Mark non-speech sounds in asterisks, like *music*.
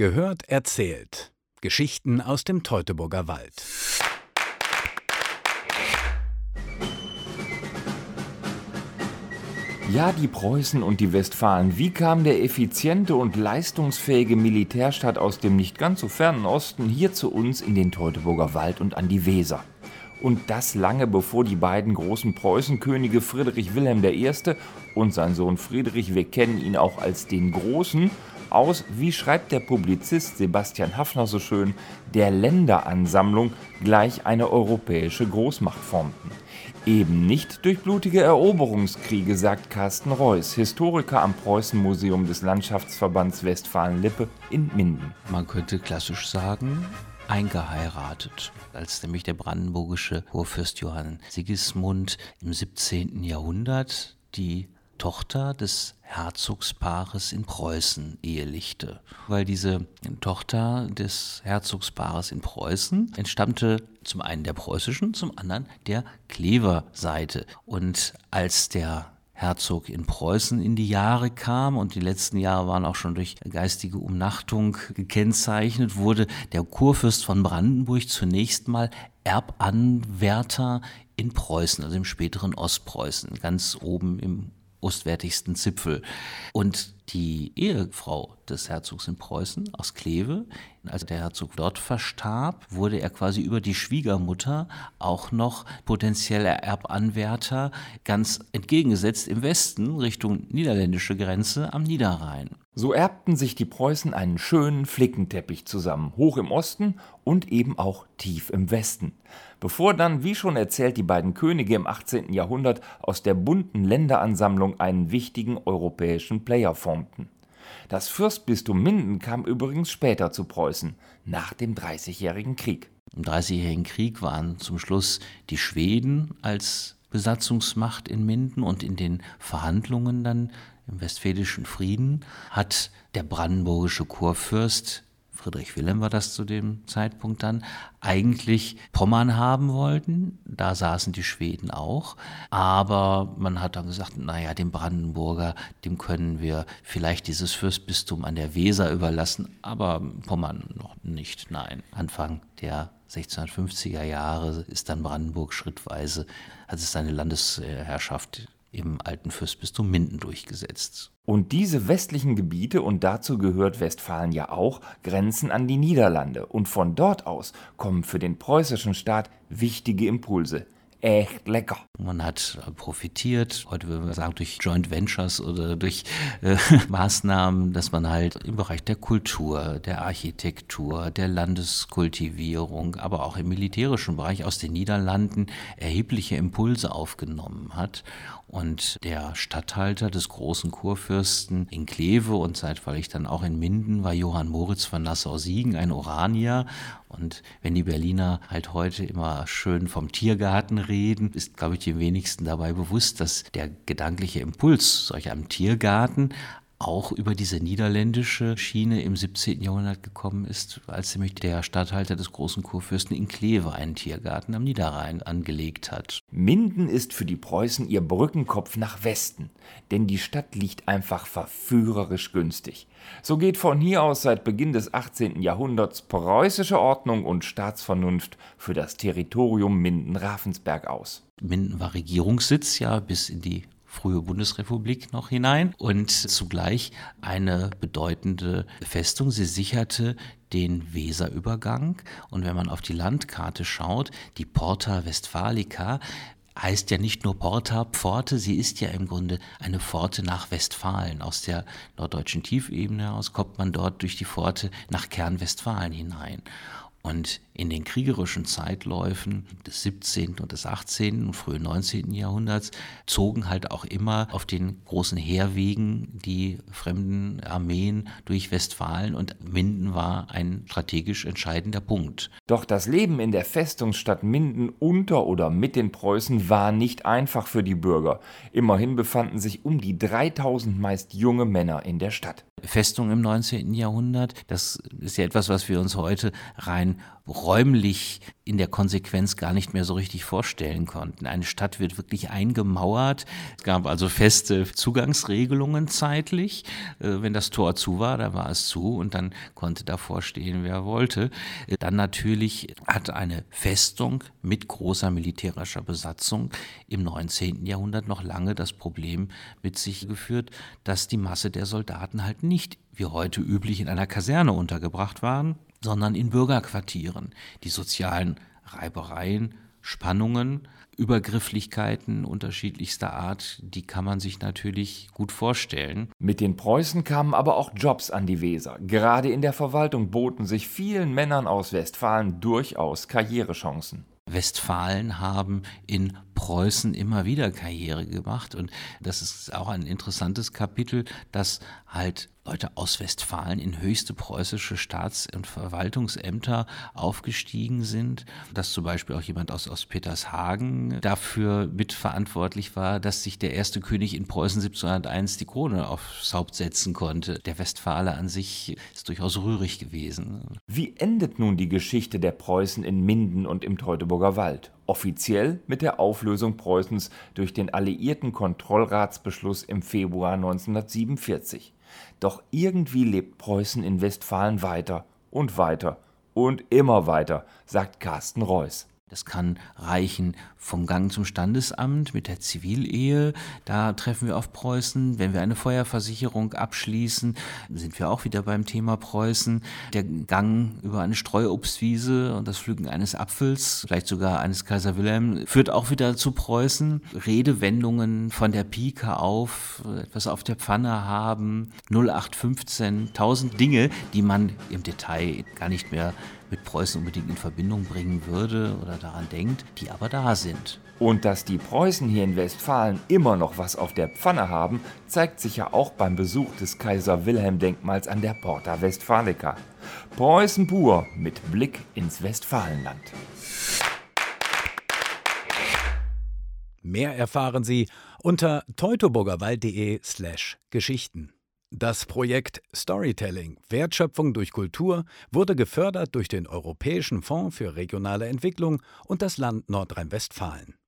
Gehört erzählt. Geschichten aus dem Teutoburger Wald. Ja, die Preußen und die Westfalen. Wie kam der effiziente und leistungsfähige Militärstaat aus dem nicht ganz so fernen Osten hier zu uns in den Teutoburger Wald und an die Weser? Und das lange bevor die beiden großen Preußenkönige Friedrich Wilhelm I. und sein Sohn Friedrich, wir kennen ihn auch als den Großen, aus, wie schreibt der Publizist Sebastian Haffner so schön, der Länderansammlung gleich eine europäische Großmacht formten. Eben nicht durch blutige Eroberungskriege, sagt Carsten Reuss, Historiker am Preußenmuseum des Landschaftsverbands Westfalen-Lippe in Minden. Man könnte klassisch sagen, eingeheiratet, als nämlich der brandenburgische Kurfürst Johann Sigismund im 17. Jahrhundert die Tochter des Herzogspaares in Preußen ehelichte. Weil diese Tochter des Herzogspaares in Preußen entstammte zum einen der preußischen, zum anderen der Klever-Seite. Und als der Herzog in Preußen in die Jahre kam und die letzten Jahre waren auch schon durch geistige Umnachtung gekennzeichnet, wurde der Kurfürst von Brandenburg zunächst mal Erbanwärter in Preußen, also im späteren Ostpreußen, ganz oben im ostwärtigsten Zipfel. Und die Ehefrau des Herzogs in Preußen aus Kleve, als der Herzog dort verstarb, wurde er quasi über die Schwiegermutter auch noch potenzieller Erbanwärter ganz entgegengesetzt im Westen Richtung niederländische Grenze am Niederrhein. So erbten sich die Preußen einen schönen Flickenteppich zusammen, hoch im Osten und eben auch tief im Westen. Bevor dann, wie schon erzählt, die beiden Könige im 18. Jahrhundert aus der bunten Länderansammlung einen wichtigen europäischen Player formten. Das Fürstbistum Minden kam übrigens später zu Preußen, nach dem Dreißigjährigen Krieg. Im Dreißigjährigen Krieg waren zum Schluss die Schweden als Besatzungsmacht in Minden und in den Verhandlungen dann im Westfälischen Frieden hat der brandenburgische Kurfürst Friedrich Wilhelm war das zu dem Zeitpunkt dann, eigentlich Pommern haben wollten. Da saßen die Schweden auch. Aber man hat dann gesagt, naja, dem Brandenburger, dem können wir vielleicht dieses Fürstbistum an der Weser überlassen, aber Pommern noch nicht. Nein, Anfang der 1650er Jahre ist dann Brandenburg schrittweise, hat es seine Landesherrschaft im alten Fürstbistum Minden durchgesetzt. Und diese westlichen Gebiete, und dazu gehört Westfalen ja auch, grenzen an die Niederlande. Und von dort aus kommen für den preußischen Staat wichtige Impulse echt lecker. Man hat profitiert, heute würden wir sagen, durch Joint Ventures oder durch äh, *laughs* Maßnahmen, dass man halt im Bereich der Kultur, der Architektur, der Landeskultivierung, aber auch im militärischen Bereich aus den Niederlanden erhebliche Impulse aufgenommen hat. Und der Statthalter des großen Kurfürsten in Kleve und zeitweilig dann auch in Minden war Johann Moritz von Nassau-Siegen, ein Oranier. Und wenn die Berliner halt heute immer schön vom Tiergarten reden, ist, glaube ich, den wenigsten dabei bewusst, dass der gedankliche Impuls solch einem Tiergarten auch über diese niederländische Schiene im 17. Jahrhundert gekommen ist, als nämlich der Statthalter des großen Kurfürsten in Kleve einen Tiergarten am Niederrhein angelegt hat. Minden ist für die Preußen ihr Brückenkopf nach Westen, denn die Stadt liegt einfach verführerisch günstig. So geht von hier aus seit Beginn des 18. Jahrhunderts preußische Ordnung und Staatsvernunft für das Territorium Minden-Ravensberg aus. Minden war Regierungssitz ja bis in die frühe Bundesrepublik noch hinein und zugleich eine bedeutende Festung. Sie sicherte den Weserübergang und wenn man auf die Landkarte schaut, die Porta Westfalica heißt ja nicht nur Porta Pforte, sie ist ja im Grunde eine Pforte nach Westfalen. Aus der norddeutschen Tiefebene heraus kommt man dort durch die Pforte nach Kernwestfalen hinein. Und in den kriegerischen Zeitläufen des 17. und des 18. und frühen 19. Jahrhunderts zogen halt auch immer auf den großen Heerwegen die fremden Armeen durch Westfalen und Minden war ein strategisch entscheidender Punkt. Doch das Leben in der Festungsstadt Minden unter oder mit den Preußen war nicht einfach für die Bürger. Immerhin befanden sich um die 3000 meist junge Männer in der Stadt. Festung im 19. Jahrhundert. Das ist ja etwas, was wir uns heute rein räumlich in der Konsequenz gar nicht mehr so richtig vorstellen konnten. Eine Stadt wird wirklich eingemauert. Es gab also feste Zugangsregelungen zeitlich. Äh, wenn das Tor zu war, da war es zu und dann konnte davor stehen, wer wollte. Äh, dann natürlich hat eine Festung mit großer militärischer Besatzung im 19. Jahrhundert noch lange das Problem mit sich geführt, dass die Masse der Soldaten halt nicht wie heute üblich in einer Kaserne untergebracht waren, sondern in Bürgerquartieren. Die sozialen Reibereien, Spannungen, Übergrifflichkeiten unterschiedlichster Art, die kann man sich natürlich gut vorstellen. Mit den Preußen kamen aber auch Jobs an die Weser. Gerade in der Verwaltung boten sich vielen Männern aus Westfalen durchaus Karrierechancen. Westfalen haben in Preußen immer wieder Karriere gemacht. Und das ist auch ein interessantes Kapitel, dass halt Leute aus Westfalen in höchste preußische Staats- und Verwaltungsämter aufgestiegen sind. Dass zum Beispiel auch jemand aus, aus Petershagen dafür mitverantwortlich war, dass sich der erste König in Preußen 1701 die Krone aufs Haupt setzen konnte. Der Westfale an sich ist durchaus rührig gewesen. Wie endet nun die Geschichte der Preußen in Minden und im Teutoburger Wald? offiziell mit der Auflösung Preußens durch den Alliierten Kontrollratsbeschluss im Februar 1947. Doch irgendwie lebt Preußen in Westfalen weiter und weiter und immer weiter, sagt Carsten Reuß. Das kann reichen vom Gang zum Standesamt mit der Zivilehe. Da treffen wir auf Preußen. Wenn wir eine Feuerversicherung abschließen, sind wir auch wieder beim Thema Preußen. Der Gang über eine Streuobstwiese und das Pflücken eines Apfels, vielleicht sogar eines Kaiser Wilhelm, führt auch wieder zu Preußen. Redewendungen von der Pike auf, etwas auf der Pfanne haben, 0815, tausend Dinge, die man im Detail gar nicht mehr mit Preußen unbedingt in Verbindung bringen würde oder daran denkt, die aber da sind. Und dass die Preußen hier in Westfalen immer noch was auf der Pfanne haben, zeigt sich ja auch beim Besuch des Kaiser Wilhelm Denkmals an der Porta Westfalica. Preußen pur mit Blick ins Westfalenland. Mehr erfahren Sie unter teutoburgerwald.de slash Geschichten. Das Projekt Storytelling Wertschöpfung durch Kultur wurde gefördert durch den Europäischen Fonds für regionale Entwicklung und das Land Nordrhein-Westfalen.